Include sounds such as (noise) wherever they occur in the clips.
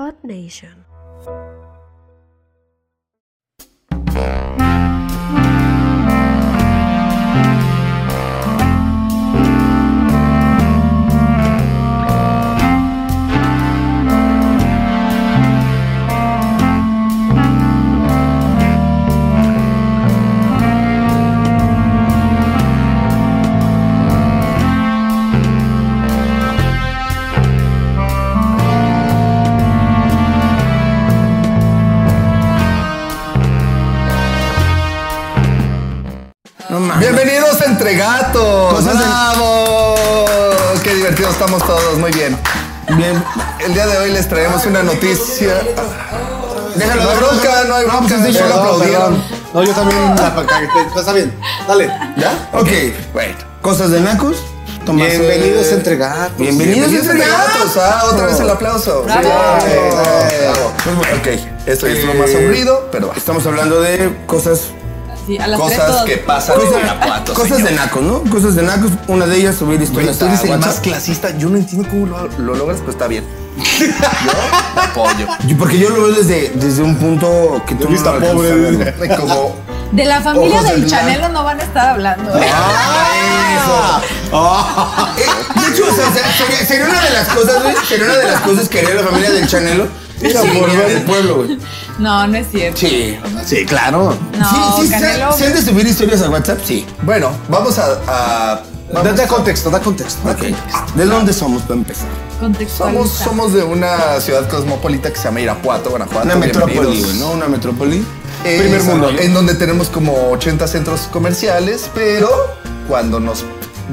Earth Nation. Gatos. ¡Bravo! Qué divertidos estamos todos, muy bien. Bien, el día de hoy les traemos una noticia. Déjalo, no hay bronca, no hay bronca. sí, solo perdón, aplaudieron. perdón. No, yo también. pa- Está bien. Dale. ¿Ya? Ok, Bueno. cosas de nacos. Bienvenidos eh, a Entre Gatos. Bienvenidos, a Entre Gatos. Ah, otra vez el aplauso. Bravo. Sí, bravo. Pues bueno, Ok, esto es lo más aburrido, pero. Estamos hablando de cosas, Sí, a las tres cosas que pasan en Irapuato. cosas de nacos, ¿no? Cosas de nacos. Una de ellas subir historias tú eres el más clasista. Yo no entiendo cómo lo, lo logras, pero está bien. Yo apoyo. Yo- Porque yo lo veo desde, desde un punto que tú no alcanzas pobre, ver. Como De la familia del del Chanelo no van a estar hablando. ¿eh? Ah, Eh, De hecho, o sea, se- sería, sería una de las cosas, güey. Sería una de las cosas que haría la familia del Chanelo. Era Sí. por el pueblo, güey. No, no es cierto. Sí. Sí, claro. No, sí, sí, se- Canelo. ¿se han de subir historias a WhatsApp? Sí. Bueno, vamos a. a- Da, vamos da contexto, da contexto. ¿De dónde somos para empezar? Somos, somos de una ciudad cosmopolita que se llama Irapuato, Guanajuato. Una metrópoli, ¿no? Una metrópoli. Primer mundo. En donde tenemos como 80 centros comerciales, pero cuando nos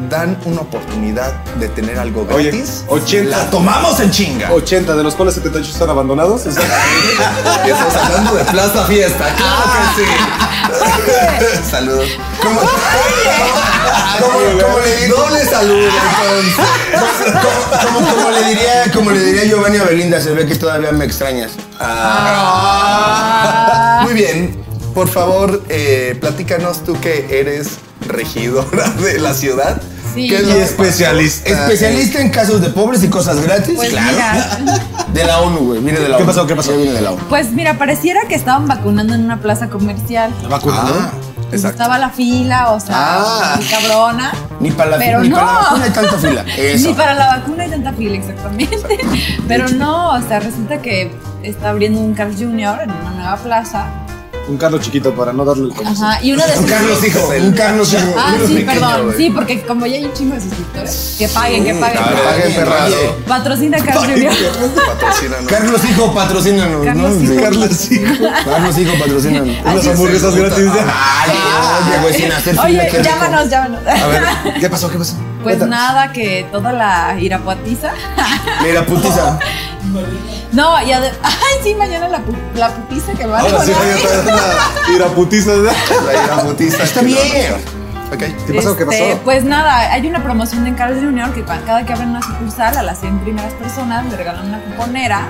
dan una oportunidad de tener algo Oye, gratis, 80. la tomamos en chinga. 80, de los cuales 78 están abandonados. O sea, (laughs) Estamos hablando de Plaza Fiesta, claro que sí. (laughs) Saludos. ¿Cómo, cómo, cómo le digo? Doble saludo, entonces. (laughs) Como, como le diría, como le diría Giovanni a Belinda, se ve que todavía me extrañas. Ah, Muy bien. Por favor, eh, platícanos tú que eres regidora (laughs) de la ciudad. Sí, ¿Qué es que especialista. Especialista en casos de pobres y cosas gratis. Pues claro. mira. (laughs) De la ONU, güey. Viene de la ¿Qué ONU. pasó? ¿Qué pasó? Viene de la ONU. Pues mira, pareciera que estaban vacunando en una plaza comercial. vacunando. Ah, Pues exacto. estaba la fila, o sea, Ah. muy cabrona. Ni para la, Pero ni no. para la vacuna hay tanta fila. (laughs) Eso. Ni para la vacuna hay tanta fila, exactamente. Pero no, o sea, resulta que está abriendo un Carl Jr. en una nueva plaza. Un Carlos chiquito para no darle el comienzo. Ajá, y una de Un sus. Carlos hijo. Un Carlos hijo. Ah, Uno sí, pequeño, perdón. Sí, porque como ya hay un chingo de suscriptores, que paguen, que paguen. claro. Paguen, perrado. Patrocina Carl Jr. Patrocínanos. Carlos hijo, patrocínanos. Carlos ¿no? hijo. Carlos hijo. Carlos hijo, patrocínanos. Unas hamburguesas gratis. Ay, oye, güey, sin hacer. Oye, llámanos, llámanos. A ver, ¿qué pasó? ¿Qué pasó? Pues nada, que toda la irapuatiza. Mira, putiza. (laughs) No, y ade- (laughs) Ay, sí, mañana la, pu- la putiza que va a Ahora sí, poner. ya está la iraputiza. ¿verdad? La iraputiza. Está bien. Ok. ¿Qué pasó? ¿Qué Este, pasó? Pues nada, hay una promoción en Carlos Jr. que cada que abren una sucursal a las 100 primeras personas le regalan una cuponera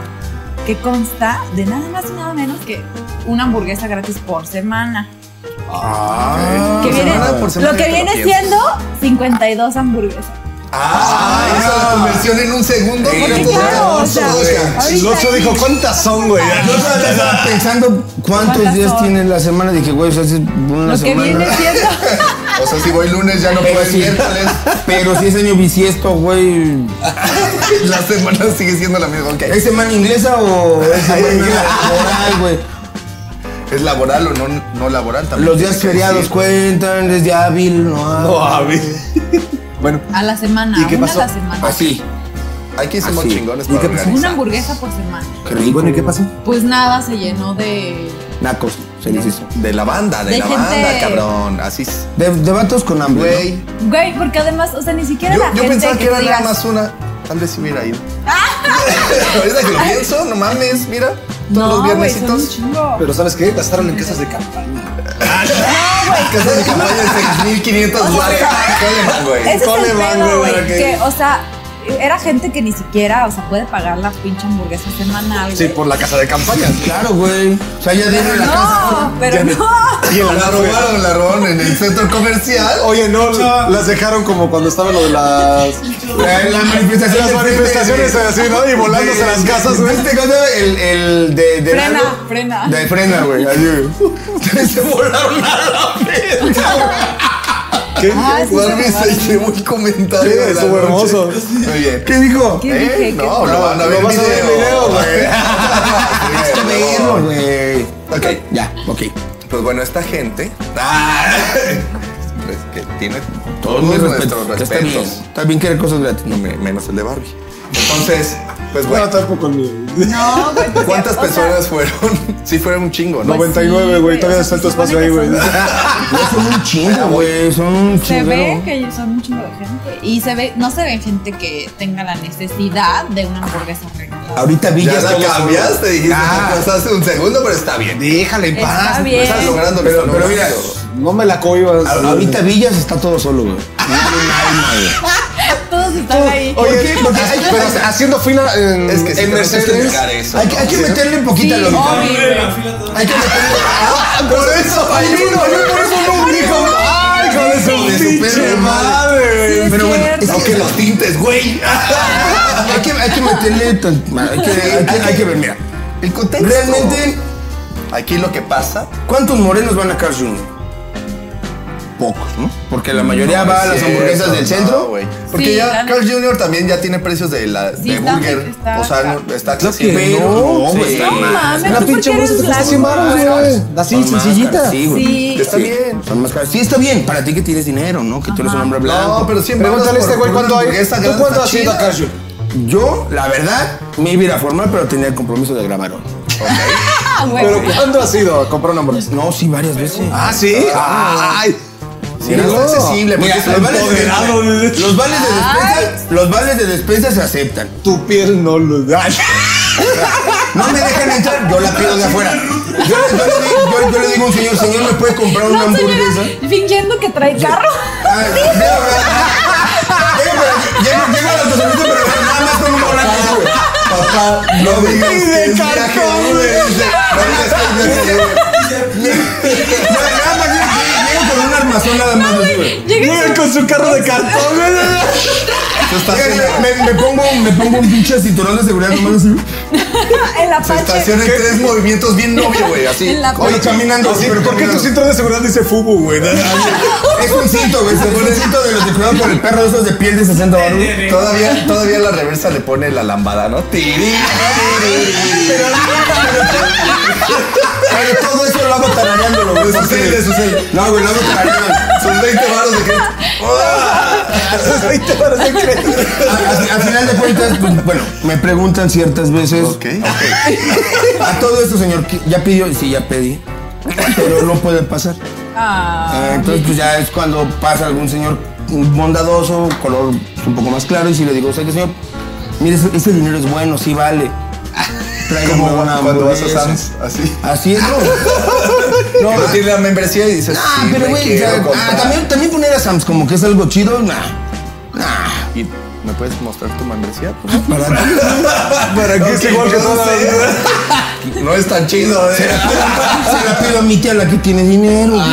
que consta de nada más y nada menos que una hamburguesa gratis por semana. Ah, que por viene, semana, por semana lo que viene siendo 52 hamburguesas. Ah, conversión en un segundo. Sí, claro, o sea, dijo, ¿cuántas son, güey? Yo todavía estaba pensando cuántos ¿Cuántas días son? tiene la semana. Dije, güey, o sea, es una Lo que semana. viene (laughs) siendo. O sea, si voy lunes ya no puedo sí, miércoles. pero si es año bisiesto, güey. (laughs) La semana sigue siendo la misma. Ok. ¿Es semana inglesa o es (laughs) semana laboral, güey? ¿Es laboral o no, no laboral también? Los días feriados decir. cuentan, es de hábil, no No, a ver. Bueno, A la semana, ¿Y qué una pasó? a la semana. Así. Aquí somos Así. chingones ¿Y qué pasó? Una hamburguesa por semana. Qué rico. bueno, ¿y qué pasó? Pues nada, se llenó de. Nacos, se les hizo. De la banda, de, De la gente- banda, cabrón. Así es. De, de vatos con hambre. Güey. Güey, porque además, o sea, ni siquiera Yo, la yo gente pensaba que, que, era tú nada digas, más una. Tal vez si hubiera ido. Ahorita que lo pienso, no mames, mira. Todos No, los güey, son un viernesitos. chingo. Pero ¿sabes qué? Gastaron en casas de campaña. Casa de campaña de 6500 baros. (laughs) Coleman, güey. Ese es el Coleman, pedo, güey. Que, o sea, era gente que ni siquiera, o sea, puede pagar la pinche hamburguesa semanal. Sí, güey. por la casa de campaña. Claro, güey. O sea, ya dentro de la casa. No, pero no. (laughs) Y La robaron, la robaron en el centro comercial. Oye, no, las dejaron como cuando estaba lo de las La, la manifestación Las manifestaciones frente, así, ¿no? Y volándose las casas, güey. ¿Viste cosa? El, el de, de Frena, frena. De frena, güey. Así, güey. (laughs) Se volaron a la verga. (laughs) ¿Qué? Ah, sí, ¿Cuál se Qué buen comentario. Sí, estuvo hermoso. Muy bien. ¿Qué dijo? ¿Qué ¿Eh? dije? ¿Qué No, fue? lo van a ver Lo vas a ver en video, güey. Güey. (laughs) Ok. Ya, ok. Pues bueno, esta gente. (laughs) pues que tiene Todo todos mi nuestros respetos. Está bien querer cosas gratis. No, me- menos el de Barbie. Entonces, pues Bueno, bueno. tampoco el mío. No, güey. porque, (laughs) ¿Cuántas o sea, personas fueron? (laughs) Sí, fueron un chingo, ¿no? Pues 99, sí, güey. Todavía está tu se espacio ahí, güey. son- (laughs) No, un chingo, güey. Son un Se chingo. ve que son un chingo de gente. Y se ve, no se ve gente que tenga la necesidad de una hamburguesa regalada. Ahorita Ya Villas la cambiaste, dijiste Ah. cosa hace un segundo, pero está bien. Déjale en Está paz. bien. Estás logrando Pero, mira. No me la cohibas. ahorita Villas está todo solo, güey. No tiene alma, güey. Todos están ahí. Oye, ¿Por qué? Porque hay que- pero haciendo fila en, Es que sí en tenemos que Mercedes. explicar eso. Hay que, hay que meterle un poquito a Sí, los obvio. Hay que meterle. Ah, Por eso, no, por eso no dijo. Ay, hijo de su De su pinche perra madre, es Pero bueno, cierto. es No que los tintes, güey. (laughs) hay, que, hay que meterle. tan- Hay que, hay que, hay que ver, mira. El contexto. Realmente, Aquí lo que pasa. ¿cuántos morenos van a Carl Jr.? Pocos, ¿no? Porque la mayoría No va a las cierto, hamburguesas del no, centro. güey. Porque Sí, ya la- Carl Jr. también ya tiene precios de, la, Sí, de está- burger. está o sea, no, está Claro que accesible. no, Sí. güey. No mames, Una ¿tú por pinche eres te cuesta blanco? 100 baros, güey. Así, sencillita. Sí, güey. Sí. Está bien. Son más caras. Sí, está bien. Para ti que tienes dinero, ¿no? Que tú eres un hombre blanco. No, pero siempre. Pregúntale a este güey cuánto hay. ¿Tú cuánto has ido a Carl Carl Yo, la verdad, me iba a ir a formar, pero tenía el compromiso de grabar hoy. (laughs) Ah. Pero ¿cuándo has ido a comprar una hamburguesa? No, sí, varias veces. Ah, sí. Ay. Sí, no está accesible. Mira, los es vales, de, los vales de despensa, los vales de despensa se aceptan. Tu piel no lo da. No me dejan entrar, yo la pido de afuera. Yo, le- yo le, digo, yo- yo le digo a un señor, señor, ¿me puede comprar una No, hamburguesa? señora, fingiendo que trae carro. Ah, (laughs) llega, llega, llega, autoservicio, pero nada más con un volante. güey. Papá, no digas Y de que es viaje güey. No digas que es viaje. No, nada más llego con un armazón nada más. Llega con su carro de cartón, Llega, Me, me pongo, me pongo un pinche cinturón de seguridad nomás así. (laughs) El Se Apache. estaciona en tres movimientos bien novio, güey, así. En la Oye, caminando. Así, pero ¿Por qué tu cinturón de seguridad dice FUBU, güey? (laughs) Es un cinto, güey. Es un cinto de los de cuidado por el perro, esos de piel de 60 baros. Todavía, todavía la reversa le pone la lambada, ¿no? Tiri, tiri. Pero, todo eso lo hago tarareándolo, güey. De sucede, sucede. No, güey, lo hago tarareándolo. Son 20 varos de que. Ahí te parece increíble. Al, al final de cuentas, pues, bueno, me preguntan ciertas veces. Ok, ok. A todo esto, señor, ¿qué- ¿ya pidió? Sí, ya pedí. Pero no puede pasar. Ah, Ah, entonces, pues ya es cuando pasa algún señor bondadoso, color un poco más claro, y si le digo, ¿sabe qué, señor? Mire, ese, ese dinero es bueno, sí vale. Tráigame Como una cuando vas a. Sam's, así. Así es, (laughs) ¿no? No, tienes la membresía y dices, Ah, sí, pero güey, ah, también, también poner a Sam's como que es algo chido, nah. Nah. ¿Y me puedes mostrar tu membresía? Para ti. (laughs) ¿Para qué es igual que las No es tan chido, ¿eh? se la pido a mi tía, la que tiene dinero. güey.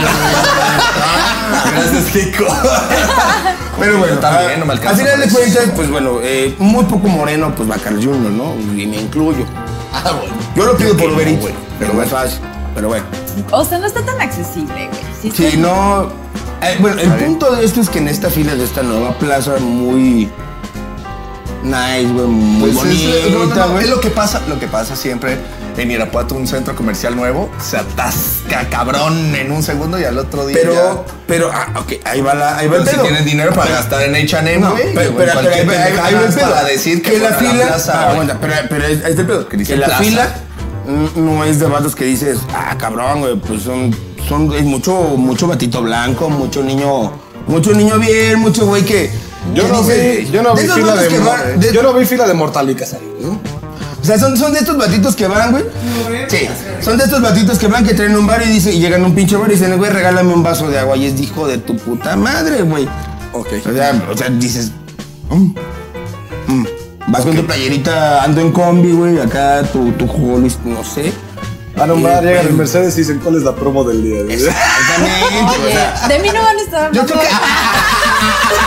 Gracias, Kiko. (laughs) Pero bueno, también no me al alcanza final de cuentas, pues bueno, eh, muy poco moreno, pues va Carl Jr., ¿no? Y me incluyo. Yo lo pido por Uber Eats, pero es fácil. Pero bueno. o sea, no está tan accesible, güey. Sí, Si sí. no. eh, bueno, el punto de esto es que en esta fila de esta nueva plaza muy. Nice, güey, muy Pues es, bonita, güey. lo que pasa, lo que pasa siempre en Irapuato, un centro comercial nuevo, se atasca cabrón en un segundo y al otro día Pero, pero, ah, ok, ahí va la, ahí va el ya, si pedo. tienes dinero para gastar en H&M, No, güey, pero, pero, pero, pero, ahí- va el pedo. para decir que, la fila, plaza, aguanta, pero, pero ahí está el pedo. Que Que la plaza. fila no es de vatos que dices, ah, cabrón, güey, pues son, son, es mucho, mucho batito blanco, mucho niño, mucho niño bien, mucho güey que. Yo no dice- vi, yo no vi fila de, van- de- Yo no vi fila de mortalicas ahí. ¿no? O sea, son, son de estos batitos que van, güey. Sí. Son de estos batitos que van, que traen un bar y, dice, y llegan a un pinche bar y dicen, güey, regálame un vaso de agua. Y es hijo de tu puta madre, güey. Ok. O sea, o sea dices. mm, mm. Vas con tu playerita, ando en combi, güey, acá tu, tu Hollis, no sé. Van a un bar, Eh, llegan en Mercedes y dicen, ¿cuál es la promo del día? Exactamente, o sea, Oye, de mí no van a estar Yo creo que. (laughs)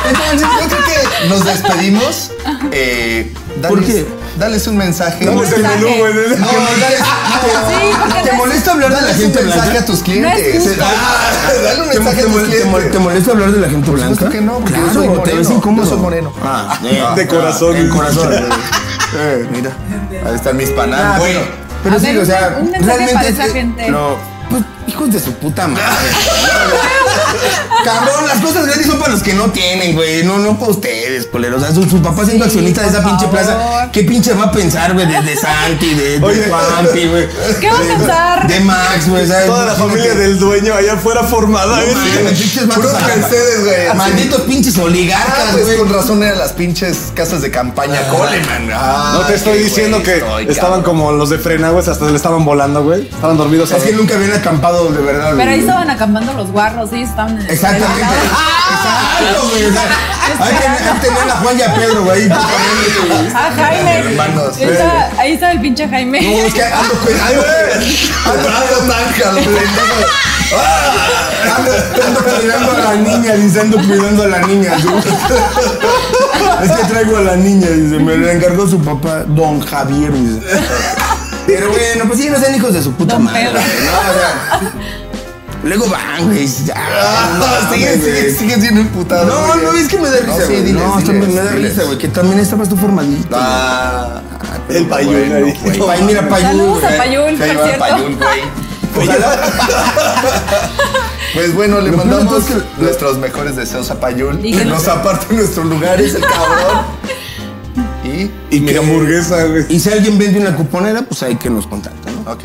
Entonces, yo creo que nos despedimos. Eh, dales, ¿Por qué? Dales un mensaje. ¿Dónde es el mensaje. menú, güey? No, dale, Sí, porque ¿Te no es- molesta hablar de la dales un gente mensaje blanca? a tus clientes. No es Ah, dale un ¿Te, mensaje a te tus te clientes. te molesta hablar de la gente blanca? supuesto que no, porque yo claro, soy te moreno, ves incómodo. yo soy moreno. Ah, eh, De corazón. En corazón. (laughs) Eh, mira, ahí están mis panas. Ah, bueno, Pero A sí, ver, o sea, un mensaje realmente gente. No, pues hijos de su puta madre. (laughs) (laughs) Cabrón, las cosas gratis son para los que no tienen, güey. No, no para ustedes, coleros. O sea, su, su papá siendo Sí, accionista de esa pinche plaza. ¿Qué pinche va a pensar, güey? De, de Santi, de, de. Juanpi, güey. (laughs) ¿Qué va a pensar? De Max, güey. ¿sabes? Toda la familia del dueño allá afuera formada. No güey. mames, pinches Puros a- Mercedes, güey. Malditos pinches Ah, oligarcas, pues güey. con razón eran las pinches casas de campaña Coleman. Ah, No te estoy diciendo que estoy, estaban cabrón. como los de frena, güey, hasta le estaban volando, güey. Estaban dormidos. Es que nunca habían acampado de verdad, Pero ahí estaban acampando los guarros, estaban en el Exactamente. en el- (laughs) Exacto, güey. o sea, Ahí ten- ahí tenían a Juan y a Pedro, (laughs) güey. Ah, Jaime. Hermanos. Ahí estaba, el pinche Jaime. No, es que ando. Ando (laughs) tanja. Ando, ando cuidando a la niña, dice, ando cuidando a la niña. Es que traigo a la niña, dice, me la encargó su papá, don Javier, dice. Pero bueno, pues sí, no sean hijos de su puta Don madre. Pedro. ¿no? O sea, luego van, güey. Ah, sigue, mames, sigue, güey. sigue siendo imputado. No, no, es que me da risa, No, sí, güey. diles, no, diles, me da diles. risa, güey, que también estabas tú formadito. Ah, El payún ahí. güey. Pay, mira, Payún, Saludos a güey. Payún, por cierto. Payún, güey. (laughs) Pues bueno, le Lo mandamos que- nuestros mejores deseos a Payún. (laughs) Y Que que- nos aparte nuestros lugares, el cabrón. Y. Y mi hamburguesa, güey. Y si alguien vende una cuponera, pues hay que nos contacta, ¿no? Ok.